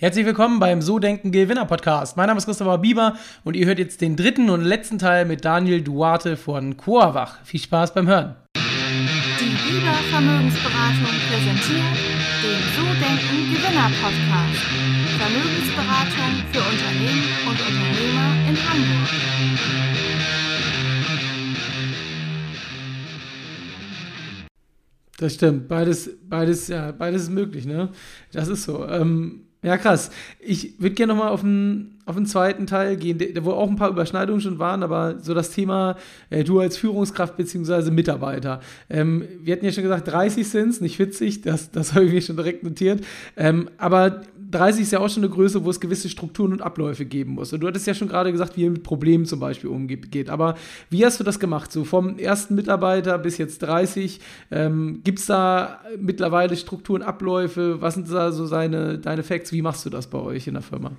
Herzlich willkommen beim So Denken Gewinner Podcast. Mein Name ist Christopher Bieber und ihr hört jetzt den dritten und letzten Teil mit Daniel Duarte von Coavach. Viel Spaß beim Hören. Die Bieber Vermögensberatung präsentiert den So Denken Gewinner Podcast. Vermögensberatung für Unternehmen und Unternehmer in Hamburg. Das stimmt. Beides, beides, ja, beides ist möglich, ne? Das ist so. Ähm, ja, krass. Ich würde gerne nochmal auf den, auf den zweiten Teil gehen, wo auch ein paar Überschneidungen schon waren, aber so das Thema, äh, du als Führungskraft bzw. Mitarbeiter. Ähm, wir hatten ja schon gesagt, 30 sind es, nicht 40, das, das habe ich mir schon direkt notiert. Ähm, aber 30 ist ja auch schon eine Größe, wo es gewisse Strukturen und Abläufe geben muss. Und du hattest ja schon gerade gesagt, wie ihr mit Problemen zum Beispiel umgeht. Aber wie hast du das gemacht? So vom ersten Mitarbeiter bis jetzt 30. Ähm, Gibt es da mittlerweile Strukturen, Abläufe? Was sind da so seine, deine Facts? Wie machst du das bei euch in der Firma?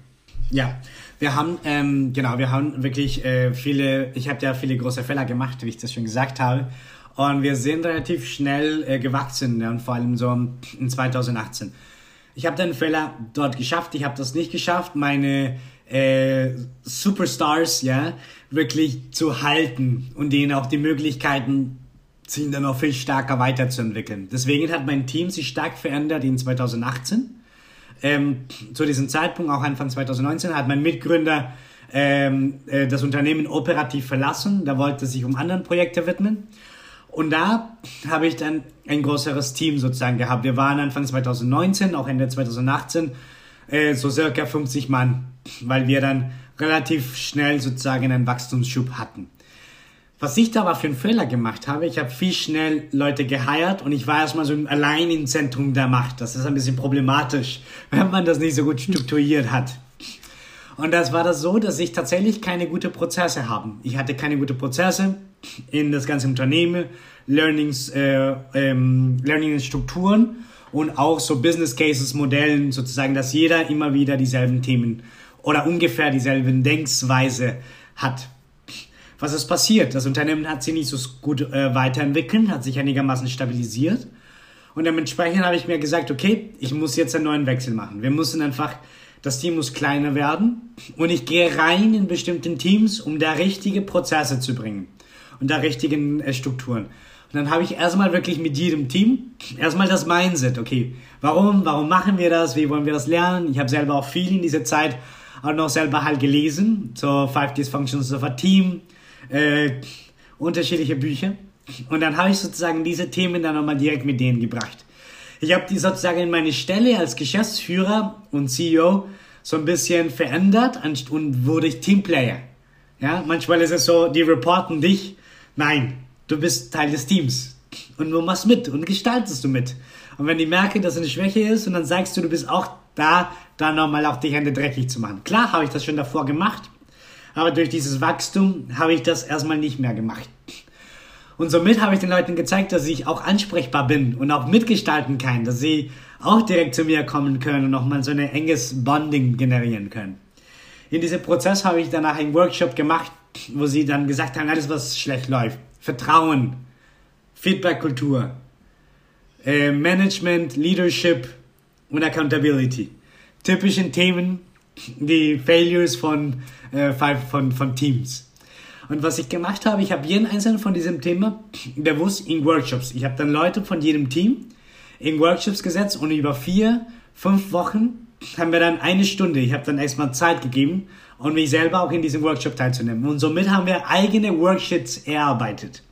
Ja, wir haben, ähm, genau, wir haben wirklich äh, viele, ich habe ja viele große Fehler gemacht, wie ich das schon gesagt habe. Und wir sind relativ schnell äh, gewachsen, ja, und vor allem so in 2018. Ich habe den Fehler dort geschafft, ich habe das nicht geschafft, meine äh, Superstars ja wirklich zu halten und denen auch die Möglichkeiten sich dann noch viel stärker weiterzuentwickeln. Deswegen hat mein Team sich stark verändert in 2018. Ähm, zu diesem Zeitpunkt, auch Anfang 2019, hat mein Mitgründer ähm, äh, das Unternehmen operativ verlassen. Da wollte sich um andere Projekte widmen. Und da habe ich dann ein größeres Team sozusagen gehabt. Wir waren Anfang 2019, auch Ende 2018, äh, so circa 50 Mann, weil wir dann relativ schnell sozusagen einen Wachstumsschub hatten. Was ich da aber für einen Fehler gemacht habe, ich habe viel schnell Leute geheiert und ich war erstmal so allein im Zentrum der Macht. Das ist ein bisschen problematisch, wenn man das nicht so gut strukturiert hat. Und das war das so, dass ich tatsächlich keine gute Prozesse habe. Ich hatte keine gute Prozesse in das ganze Unternehmen, Learnings, äh, ähm, Learning-Strukturen und auch so Business Cases, Modellen sozusagen, dass jeder immer wieder dieselben Themen oder ungefähr dieselben Denksweise hat. Was ist passiert? Das Unternehmen hat sich nicht so gut äh, weiterentwickelt, hat sich einigermaßen stabilisiert. Und dementsprechend habe ich mir gesagt, okay, ich muss jetzt einen neuen Wechsel machen. Wir müssen einfach das Team muss kleiner werden und ich gehe rein in bestimmten Teams, um da richtige Prozesse zu bringen und da richtigen äh, Strukturen. Und dann habe ich erstmal wirklich mit jedem Team erstmal das Mindset, okay, warum, warum machen wir das, wie wollen wir das lernen? Ich habe selber auch viel in dieser Zeit auch noch selber halt gelesen, so Five Dysfunctions of a Team, äh, unterschiedliche Bücher. Und dann habe ich sozusagen diese Themen dann nochmal direkt mit denen gebracht. Ich habe die sozusagen meine Stelle als Geschäftsführer und CEO so ein bisschen verändert und wurde ich Teamplayer. Ja, manchmal ist es so, die reporten dich. Nein, du bist Teil des Teams. Und du machst mit und gestaltest du mit. Und wenn die merken, dass es eine Schwäche ist und dann sagst du, du bist auch da, dann nochmal auch die Hände dreckig zu machen. Klar habe ich das schon davor gemacht, aber durch dieses Wachstum habe ich das erstmal nicht mehr gemacht. Und somit habe ich den Leuten gezeigt, dass ich auch ansprechbar bin und auch mitgestalten kann, dass sie auch direkt zu mir kommen können und nochmal so ein enges Bonding generieren können. In diesem Prozess habe ich danach einen Workshop gemacht, wo sie dann gesagt haben, alles was schlecht läuft. Vertrauen, Feedback-Kultur, äh, Management, Leadership und Accountability. Typischen Themen, die Failures von, äh, von, von Teams. Und was ich gemacht habe, ich habe jeden einzelnen von diesem Thema bewusst in Workshops. Ich habe dann Leute von jedem Team in Workshops gesetzt und über vier, fünf Wochen haben wir dann eine Stunde. Ich habe dann erstmal Zeit gegeben und mich selber auch in diesem Workshop teilzunehmen. Und somit haben wir eigene Worksheets erarbeitet.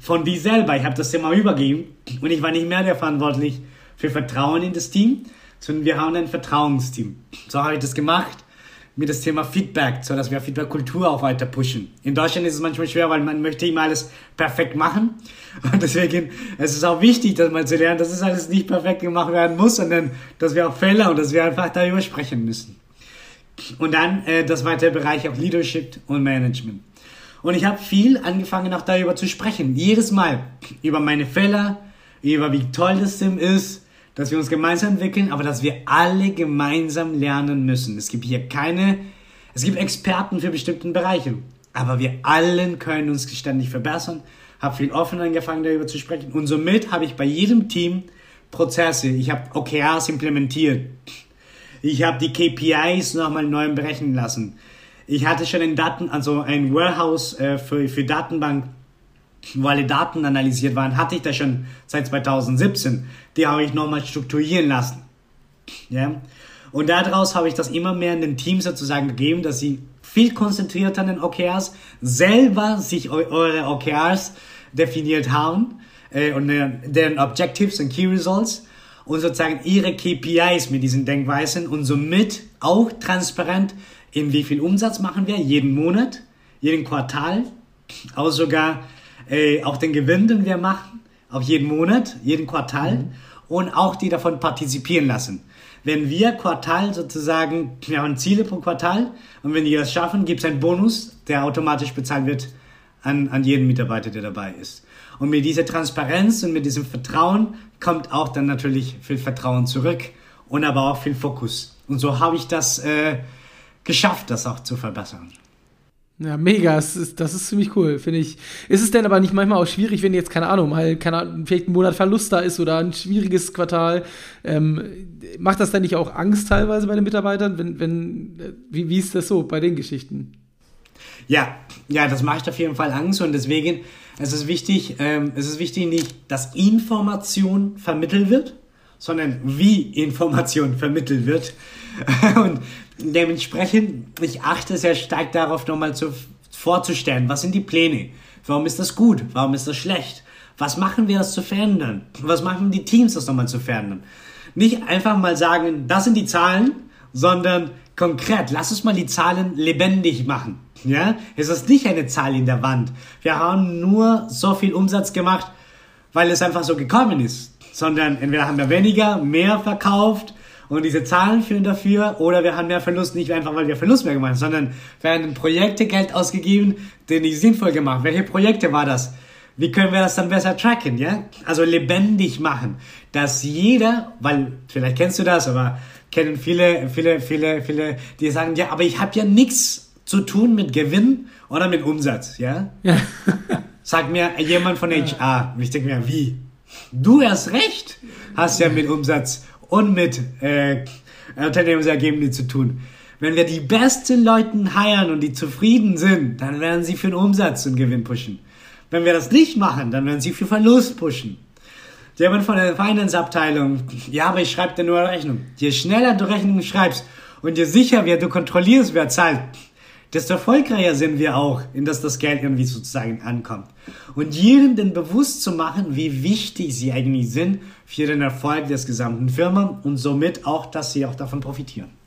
Von wie selber. Ich habe das Thema übergeben und ich war nicht mehr der verantwortlich für Vertrauen in das Team, sondern wir haben ein Vertrauensteam. So habe ich das gemacht mit das Thema Feedback, so dass wir Feedback-Kultur auch weiter pushen. In Deutschland ist es manchmal schwer, weil man möchte immer alles perfekt machen. Und deswegen es ist es auch wichtig, dass man zu lernen, dass es alles nicht perfekt gemacht werden muss, sondern dass wir auch Fehler und dass wir einfach darüber sprechen müssen. Und dann äh, das weitere Bereich auch Leadership und Management. Und ich habe viel angefangen auch darüber zu sprechen. Jedes Mal über meine Fehler, über wie toll das Sim ist, dass wir uns gemeinsam entwickeln, aber dass wir alle gemeinsam lernen müssen. Es gibt hier keine, es gibt Experten für bestimmte Bereiche, aber wir allen können uns ständig verbessern. Habe viel offen angefangen darüber zu sprechen und somit habe ich bei jedem Team Prozesse. Ich habe OKRs implementiert. Ich habe die KPIs nochmal neu berechnen lassen. Ich hatte schon ein Daten, also ein Warehouse äh, für, für Datenbank, wo alle Daten analysiert waren, hatte ich da schon seit 2017. Die habe ich nochmal strukturieren lassen. Ja? Und daraus habe ich das immer mehr in den Teams sozusagen gegeben, dass sie viel konzentrierter an den OKRs selber sich eure OKRs definiert haben äh, und deren Objectives und Key Results und sozusagen ihre KPIs mit diesen Denkweisen und somit auch transparent, in wie viel Umsatz machen wir jeden Monat, jeden Quartal, auch sogar äh, auch den Gewinn, den wir machen, auch jeden Monat, jeden Quartal mhm. und auch die davon partizipieren lassen. Wenn wir Quartal sozusagen, wir haben Ziele pro Quartal und wenn die das schaffen, gibt es einen Bonus, der automatisch bezahlt wird an, an jeden Mitarbeiter, der dabei ist. Und mit dieser Transparenz und mit diesem Vertrauen kommt auch dann natürlich viel Vertrauen zurück und aber auch viel Fokus. Und so habe ich das äh, geschafft, das auch zu verbessern. Ja, mega. Das ist, das ist ziemlich cool, finde ich. Ist es denn aber nicht manchmal auch schwierig, wenn jetzt, keine Ahnung, mal keine Ahnung, vielleicht ein Monat Verlust da ist oder ein schwieriges Quartal? Ähm, macht das dann nicht auch Angst teilweise bei den Mitarbeitern? Wenn, wenn, äh, wie, wie ist das so bei den Geschichten? Ja, ja, das macht auf jeden Fall Angst und deswegen es ist wichtig, ähm, es ist wichtig nicht, dass Information vermittelt wird, sondern wie Information vermittelt wird. und dementsprechend, ich achte sehr stark darauf, nochmal zu, vorzustellen, was sind die Pläne? Warum ist das gut? Warum ist das schlecht? Was machen wir, das zu verändern? Was machen die Teams, das nochmal zu verändern? Nicht einfach mal sagen, das sind die Zahlen, sondern konkret, lass uns mal die Zahlen lebendig machen. Ja, es ist nicht eine Zahl in der Wand. Wir haben nur so viel Umsatz gemacht, weil es einfach so gekommen ist. Sondern entweder haben wir weniger, mehr verkauft und diese Zahlen führen dafür oder wir haben mehr Verlust, nicht einfach weil wir Verlust mehr gemacht haben, sondern wir haben Projekte Geld ausgegeben, die nicht sinnvoll gemacht. Welche Projekte war das? Wie können wir das dann besser tracken, ja? Also lebendig machen, dass jeder, weil vielleicht kennst du das, aber kennen viele, viele, viele, viele, die sagen, ja, aber ich habe ja nichts zu tun mit Gewinn oder mit Umsatz, ja? ja. Sagt mir jemand von HR. Ich denke mir, wie? Du erst recht hast ja mit Umsatz und mit äh, Unternehmensergebnissen zu tun. Wenn wir die besten Leute heiern und die zufrieden sind, dann werden sie für den Umsatz und Gewinn pushen. Wenn wir das nicht machen, dann werden sie für Verlust pushen. Jemand von der Finance-Abteilung, ja, aber ich schreibe dir nur eine Rechnung. Je schneller du Rechnungen schreibst und je sicher wer du kontrollierst, wer zahlt, desto erfolgreicher sind wir auch, in das das Geld irgendwie sozusagen ankommt. Und jedem denn bewusst zu machen, wie wichtig sie eigentlich sind für den Erfolg des gesamten Firma und somit auch, dass sie auch davon profitieren.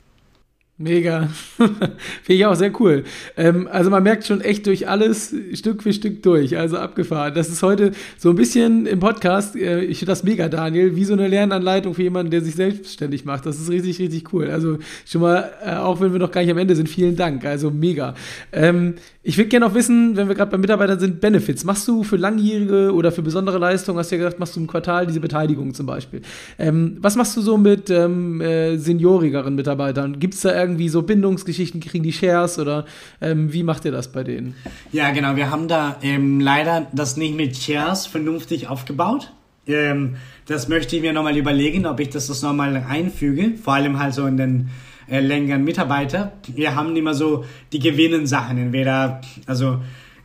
Mega. Finde ich auch sehr cool. Ähm, also man merkt schon echt durch alles Stück für Stück durch. Also abgefahren. Das ist heute so ein bisschen im Podcast, äh, ich finde das mega, Daniel, wie so eine Lernanleitung für jemanden, der sich selbstständig macht. Das ist richtig, richtig cool. Also schon mal, äh, auch wenn wir noch gar nicht am Ende sind, vielen Dank. Also mega. Ähm, ich würde gerne noch wissen, wenn wir gerade bei Mitarbeitern sind, Benefits. Machst du für langjährige oder für besondere Leistungen, hast du ja gesagt, machst du im Quartal diese Beteiligung zum Beispiel. Ähm, was machst du so mit ähm, äh, seniorigeren Mitarbeitern? Gibt es da irgendwie so Bindungsgeschichten, kriegen die Shares oder ähm, wie macht ihr das bei denen? Ja, genau. Wir haben da ähm, leider das nicht mit Shares vernünftig aufgebaut. Ähm, das möchte ich mir nochmal überlegen, ob ich das, das nochmal einfüge. Vor allem halt so in den äh, längeren Mitarbeiter. Wir haben immer so die gewinnen Sachen, entweder also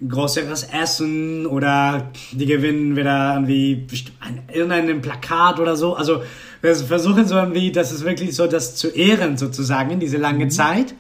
größeres Essen oder die gewinnen wieder irgendwie irgendein Plakat oder so. Also wir versuchen so irgendwie, das ist wirklich so, das zu ehren sozusagen, in diese lange mhm. Zeit.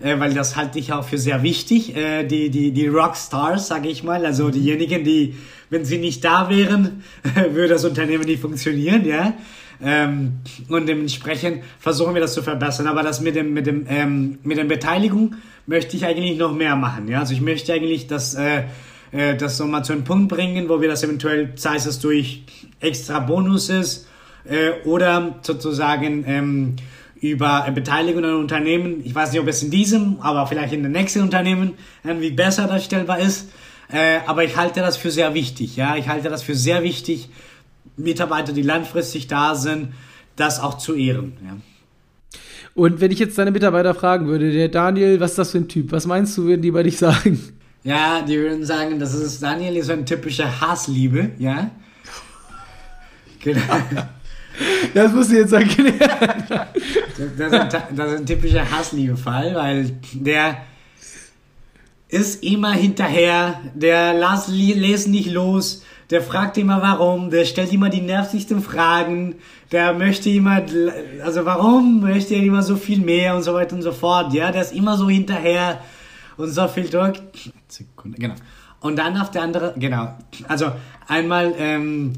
Äh, weil das halte ich auch für sehr wichtig, äh, die, die, die Rockstars, sage ich mal, also diejenigen, die, wenn sie nicht da wären, würde das Unternehmen nicht funktionieren, ja. Ähm, und dementsprechend versuchen wir das zu verbessern. Aber das mit dem, mit dem, ähm, mit der Beteiligung möchte ich eigentlich noch mehr machen. Ja, also ich möchte eigentlich, dass äh, äh, das so mal zu einem Punkt bringen, wo wir das eventuell, sei es durch extra Bonuses äh, oder sozusagen ähm, über Beteiligung an Unternehmen. Ich weiß nicht, ob es in diesem, aber vielleicht in den nächsten Unternehmen irgendwie besser darstellbar ist. Äh, aber ich halte das für sehr wichtig. Ja, ich halte das für sehr wichtig, Mitarbeiter, die langfristig da sind, das auch zu ehren. Ja. Und wenn ich jetzt deine Mitarbeiter fragen würde, der Daniel, was ist das für ein Typ? Was meinst du, würden die bei dich sagen? Ja, die würden sagen, das ist Daniel ist so ein typischer Hassliebe, ja. Genau. Das muss ich jetzt erklären. Das ist ein, das ist ein typischer Hassliebe-Fall, weil der ist immer hinterher, der lässt nicht los, der fragt immer warum, der stellt immer die nervigsten Fragen, der möchte immer, also warum möchte er immer so viel mehr und so weiter und so fort, ja, der ist immer so hinterher und so viel Druck. Sekunde, genau. Und dann auf der andere, genau, also einmal, ähm,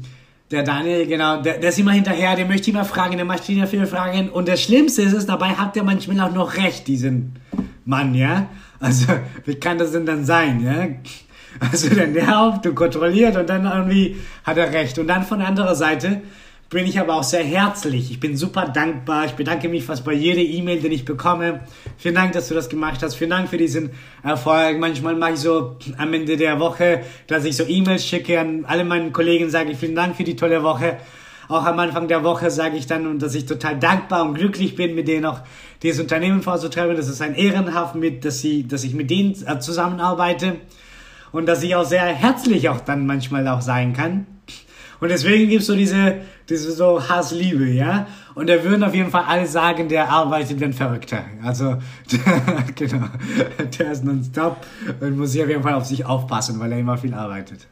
der Daniel, genau, der, der ist immer hinterher, der möchte immer fragen, der möchte immer viele Fragen. Und das Schlimmste ist es, dabei hat der manchmal auch noch recht, diesen Mann, ja. Also, wie kann das denn dann sein, ja? Also, der nervt und kontrolliert und dann irgendwie hat er recht. Und dann von der anderen Seite bin ich aber auch sehr herzlich. Ich bin super dankbar. Ich bedanke mich fast bei jeder E-Mail, den ich bekomme. Vielen Dank, dass du das gemacht hast. Vielen Dank für diesen Erfolg. Manchmal mache ich so am Ende der Woche, dass ich so E-Mails schicke an alle meinen Kollegen, sage ich vielen Dank für die tolle Woche. Auch am Anfang der Woche sage ich dann, dass ich total dankbar und glücklich bin, mit denen auch dieses Unternehmen vorzutreiben. Das ist ein Ehrenhaft mit, dass, sie, dass ich mit denen äh, zusammenarbeite und dass ich auch sehr herzlich auch dann manchmal auch sein kann. Und deswegen gibt es so diese, diese so Hassliebe, ja. Und da würden auf jeden Fall alle sagen, der arbeitet wie ein Verrückter. Also, der, genau, der ist nonstop und muss sich auf jeden Fall auf sich aufpassen, weil er immer viel arbeitet.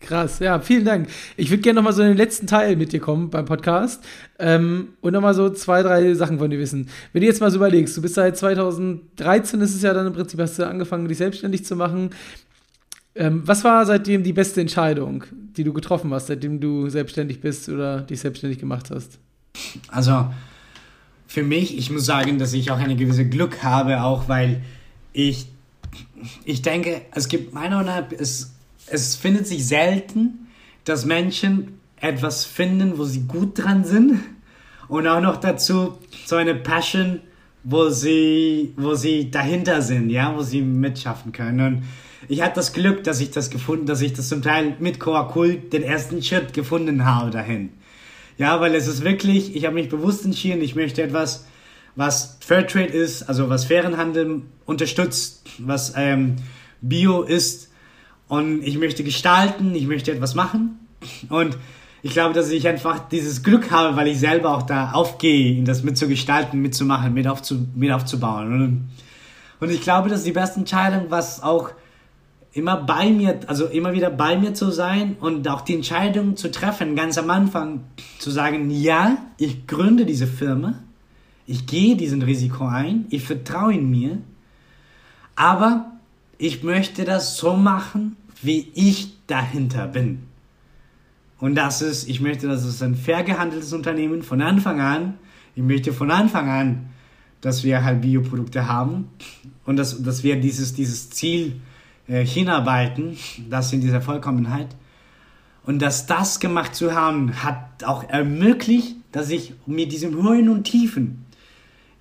Krass, ja, vielen Dank. Ich würde gerne nochmal so in den letzten Teil mit dir kommen beim Podcast ähm, und nochmal so zwei, drei Sachen von dir wissen. Wenn du jetzt mal so überlegst, du bist seit 2013, ist es ja dann im Prinzip, hast du angefangen, dich selbstständig zu machen. Ähm, was war seitdem die beste Entscheidung, die du getroffen hast, seitdem du selbstständig bist oder dich selbstständig gemacht hast? Also für mich, ich muss sagen, dass ich auch eine gewisse Glück habe, auch weil ich, ich denke, es gibt meiner Meinung nach, es, es findet sich selten, dass Menschen etwas finden, wo sie gut dran sind und auch noch dazu so eine Passion, wo sie, wo sie dahinter sind, ja, wo sie mitschaffen können. Und ich hatte das Glück, dass ich das gefunden, dass ich das zum Teil mit Coakult den ersten Schritt gefunden habe dahin. Ja, weil es ist wirklich, ich habe mich bewusst entschieden, ich möchte etwas, was Fairtrade ist, also was fairen Handel unterstützt, was ähm, Bio ist und ich möchte gestalten, ich möchte etwas machen und ich glaube, dass ich einfach dieses Glück habe, weil ich selber auch da aufgehe, das mitzugestalten, mitzumachen, mit, aufzu, mit aufzubauen. Und, ich glaube, das ist die beste Entscheidung, was auch immer bei mir, also immer wieder bei mir zu sein und auch die Entscheidung zu treffen, ganz am Anfang zu sagen, ja, ich gründe diese Firma, ich gehe diesen Risiko ein, ich vertraue in mir, aber ich möchte das so machen, wie ich dahinter bin. Und das ist, ich möchte, dass es ein fair gehandeltes Unternehmen von Anfang an. Ich möchte von Anfang an, dass wir halt Bioprodukte haben und dass, dass wir dieses, dieses Ziel hinarbeiten, das in dieser Vollkommenheit. Und dass das gemacht zu haben, hat auch ermöglicht, dass ich mit diesem Höhen und Tiefen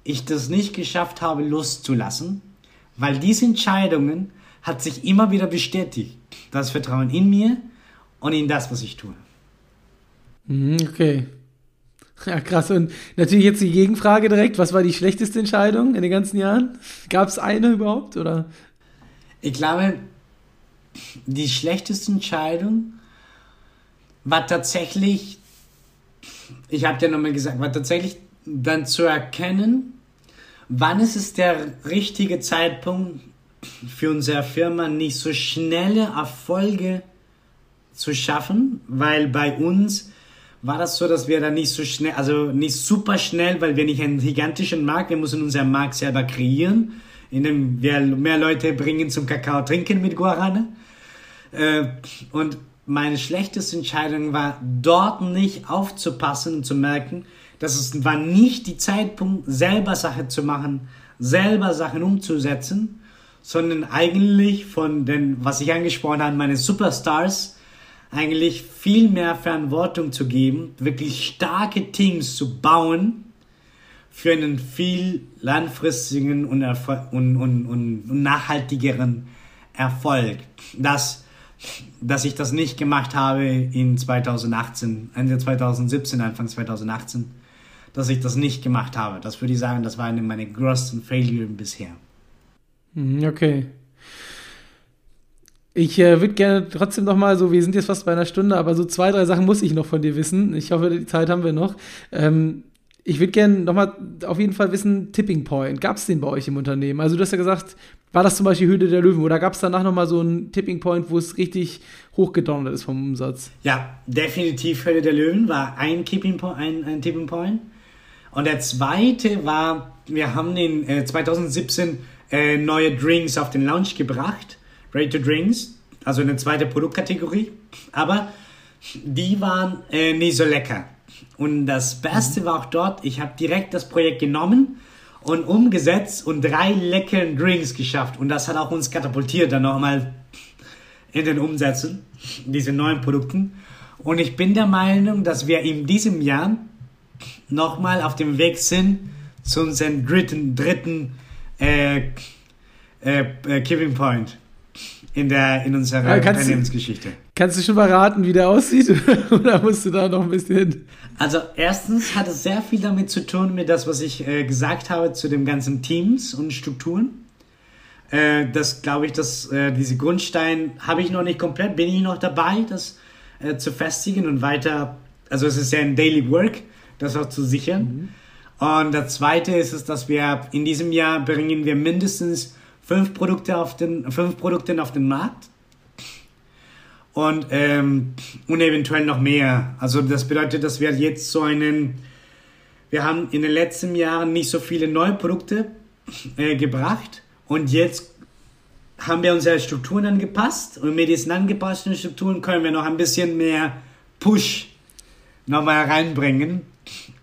ich das nicht geschafft habe, loszulassen, weil diese Entscheidungen hat sich immer wieder bestätigt. Das Vertrauen in mir und in das, was ich tue. Mhm, okay. Ja, krass. Und natürlich jetzt die Gegenfrage direkt. Was war die schlechteste Entscheidung in den ganzen Jahren? Gab es eine überhaupt? Oder ich glaube, die schlechteste Entscheidung war tatsächlich, ich habe dir nochmal gesagt, war tatsächlich dann zu erkennen, wann ist es der richtige Zeitpunkt für unsere Firma nicht so schnelle Erfolge zu schaffen, weil bei uns war das so, dass wir da nicht so schnell, also nicht super schnell, weil wir nicht einen gigantischen Markt, wir müssen unseren Markt selber kreieren in dem wir mehr Leute bringen zum Kakao trinken mit Guarane. Äh, und meine schlechteste Entscheidung war, dort nicht aufzupassen und zu merken, dass es war nicht die Zeitpunkt, selber Sachen zu machen, selber Sachen umzusetzen, sondern eigentlich von den, was ich angesprochen habe, meine Superstars, eigentlich viel mehr Verantwortung zu geben, wirklich starke Teams zu bauen, für einen viel langfristigen und, und, und, und, nachhaltigeren Erfolg. Dass, dass ich das nicht gemacht habe in 2018, Ende 2017, Anfang 2018, dass ich das nicht gemacht habe. Das würde ich sagen, das war eine meiner größten Failure bisher. Mhm, okay. Ich äh, würde gerne trotzdem noch mal so, wir sind jetzt fast bei einer Stunde, aber so zwei, drei Sachen muss ich noch von dir wissen. Ich hoffe, die Zeit haben wir noch. Ähm, ich würde gerne noch mal auf jeden Fall wissen, Tipping Point, gab es den bei euch im Unternehmen? Also du hast ja gesagt, war das zum Beispiel Höhle der Löwen oder gab es danach noch mal so einen Tipping Point, wo es richtig hochgedonnert ist vom Umsatz? Ja, definitiv Höhle der Löwen war ein, Tipping Point, ein, ein Tipping Point. Und der zweite war, wir haben in äh, 2017 äh, neue Drinks auf den Launch gebracht Ready to Drinks, also eine zweite Produktkategorie. Aber die waren äh, nicht so lecker. Und das Beste war auch dort, ich habe direkt das Projekt genommen und umgesetzt und drei leckeren Drinks geschafft. Und das hat auch uns katapultiert dann nochmal in den Umsätzen, diese neuen Produkten. Und ich bin der Meinung, dass wir in diesem Jahr nochmal auf dem Weg sind zu unserem dritten, dritten äh, äh, äh, Giving Point in, der, in unserer ja, Unternehmensgeschichte. Kannst du schon verraten, wie der aussieht? Oder musst du da noch ein bisschen. Also, erstens hat es sehr viel damit zu tun, mit das, was ich äh, gesagt habe zu den ganzen Teams und Strukturen. Äh, das glaube ich, dass äh, diese Grundstein habe ich noch nicht komplett, bin ich noch dabei, das äh, zu festigen und weiter. Also, es ist ja ein Daily Work, das auch zu sichern. Mhm. Und das zweite ist es, dass wir in diesem Jahr bringen wir mindestens fünf Produkte auf den, fünf Produkte auf den Markt und, ähm, und eventuell noch mehr. Also das bedeutet, dass wir jetzt so einen, wir haben in den letzten Jahren nicht so viele neue Produkte äh, gebracht und jetzt haben wir unsere Strukturen angepasst und mit diesen angepassten Strukturen können wir noch ein bisschen mehr Push nochmal reinbringen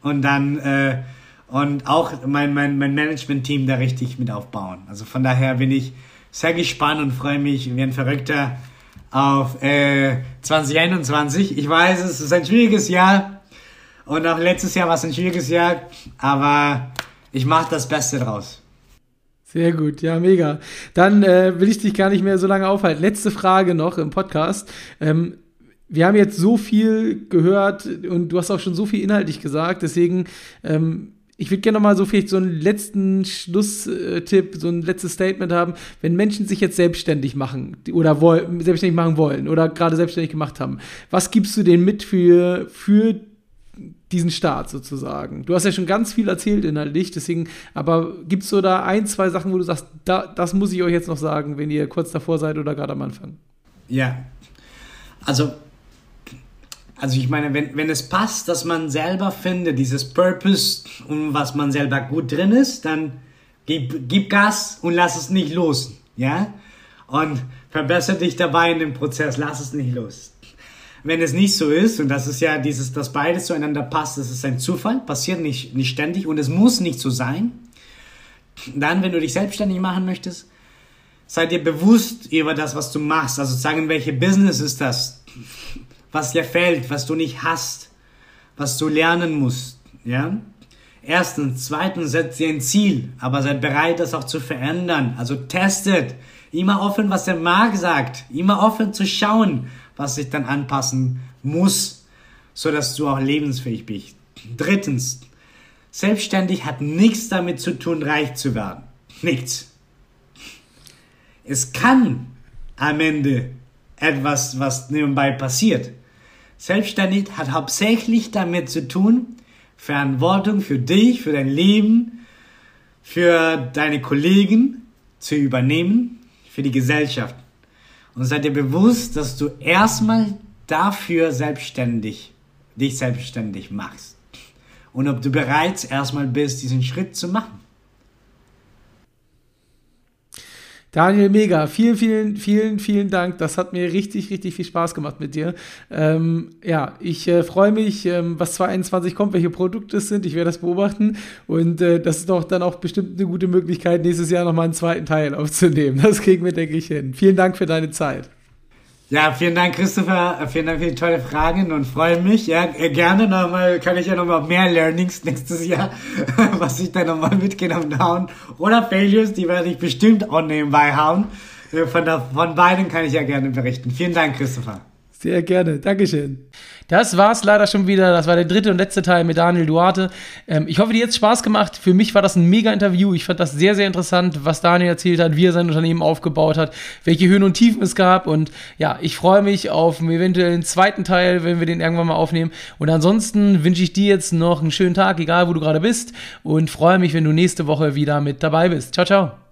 und dann äh, und auch mein, mein, mein Management-Team da richtig mit aufbauen. Also von daher bin ich sehr gespannt und freue mich wie ein Verrückter auf äh, 2021. Ich weiß, es ist ein schwieriges Jahr und auch letztes Jahr war es ein schwieriges Jahr, aber ich mache das Beste draus. Sehr gut, ja, mega. Dann äh, will ich dich gar nicht mehr so lange aufhalten. Letzte Frage noch im Podcast. Ähm, wir haben jetzt so viel gehört und du hast auch schon so viel inhaltlich gesagt, deswegen ähm, ich würde gerne mal so vielleicht so einen letzten Schlusstipp, so ein letztes Statement haben. Wenn Menschen sich jetzt selbstständig machen oder wollen, selbstständig machen wollen oder gerade selbstständig gemacht haben, was gibst du denen mit für, für diesen Start sozusagen? Du hast ja schon ganz viel erzählt inhaltlich, deswegen, aber gibt es so da ein, zwei Sachen, wo du sagst, da, das muss ich euch jetzt noch sagen, wenn ihr kurz davor seid oder gerade am Anfang? Ja, also also ich meine, wenn, wenn es passt, dass man selber findet, dieses Purpose und was man selber gut drin ist, dann gib, gib Gas und lass es nicht los. Ja? Und verbessere dich dabei in dem Prozess, lass es nicht los. Wenn es nicht so ist, und das ist ja dieses, dass beides zueinander passt, das ist ein Zufall, passiert nicht, nicht ständig und es muss nicht so sein, dann, wenn du dich selbstständig machen möchtest, sei dir bewusst über das, was du machst. Also sagen, welche Business ist das? Was dir fällt, was du nicht hast, was du lernen musst, ja? Erstens, zweitens, setzt dir ein Ziel, aber seid bereit, das auch zu verändern. Also testet. Immer offen, was der Markt sagt. Immer offen zu schauen, was sich dann anpassen muss, so dass du auch lebensfähig bist. Drittens, selbstständig hat nichts damit zu tun, reich zu werden. Nichts. Es kann am Ende etwas, was nebenbei passiert. Selbstständig hat hauptsächlich damit zu tun, Verantwortung für dich, für dein Leben, für deine Kollegen zu übernehmen, für die Gesellschaft. Und sei dir bewusst, dass du erstmal dafür selbstständig, dich selbstständig machst. Und ob du bereits erstmal bist, diesen Schritt zu machen. Daniel, mega. Vielen, vielen, vielen, vielen Dank. Das hat mir richtig, richtig viel Spaß gemacht mit dir. Ähm, ja, ich äh, freue mich, ähm, was 2021 kommt, welche Produkte es sind. Ich werde das beobachten. Und äh, das ist doch dann auch bestimmt eine gute Möglichkeit, nächstes Jahr nochmal einen zweiten Teil aufzunehmen. Das kriegen wir, denke ich, hin. Vielen Dank für deine Zeit. Ja, vielen Dank, Christopher. Vielen Dank für die tolle Fragen und freue mich. Ja, äh, gerne nochmal, kann ich ja nochmal mehr Learnings nächstes Jahr, was ich da nochmal mitgenommen habe. Oder Failures, die werde ich bestimmt auch nebenbei haben. Äh, von, der, von beiden kann ich ja gerne berichten. Vielen Dank, Christopher. Sehr gerne. Dankeschön. Das war es leider schon wieder. Das war der dritte und letzte Teil mit Daniel Duarte. Ähm, ich hoffe, dir es Spaß gemacht. Für mich war das ein mega Interview. Ich fand das sehr, sehr interessant, was Daniel erzählt hat, wie er sein Unternehmen aufgebaut hat, welche Höhen und Tiefen es gab. Und ja, ich freue mich auf einen eventuellen zweiten Teil, wenn wir den irgendwann mal aufnehmen. Und ansonsten wünsche ich dir jetzt noch einen schönen Tag, egal wo du gerade bist. Und freue mich, wenn du nächste Woche wieder mit dabei bist. Ciao, ciao.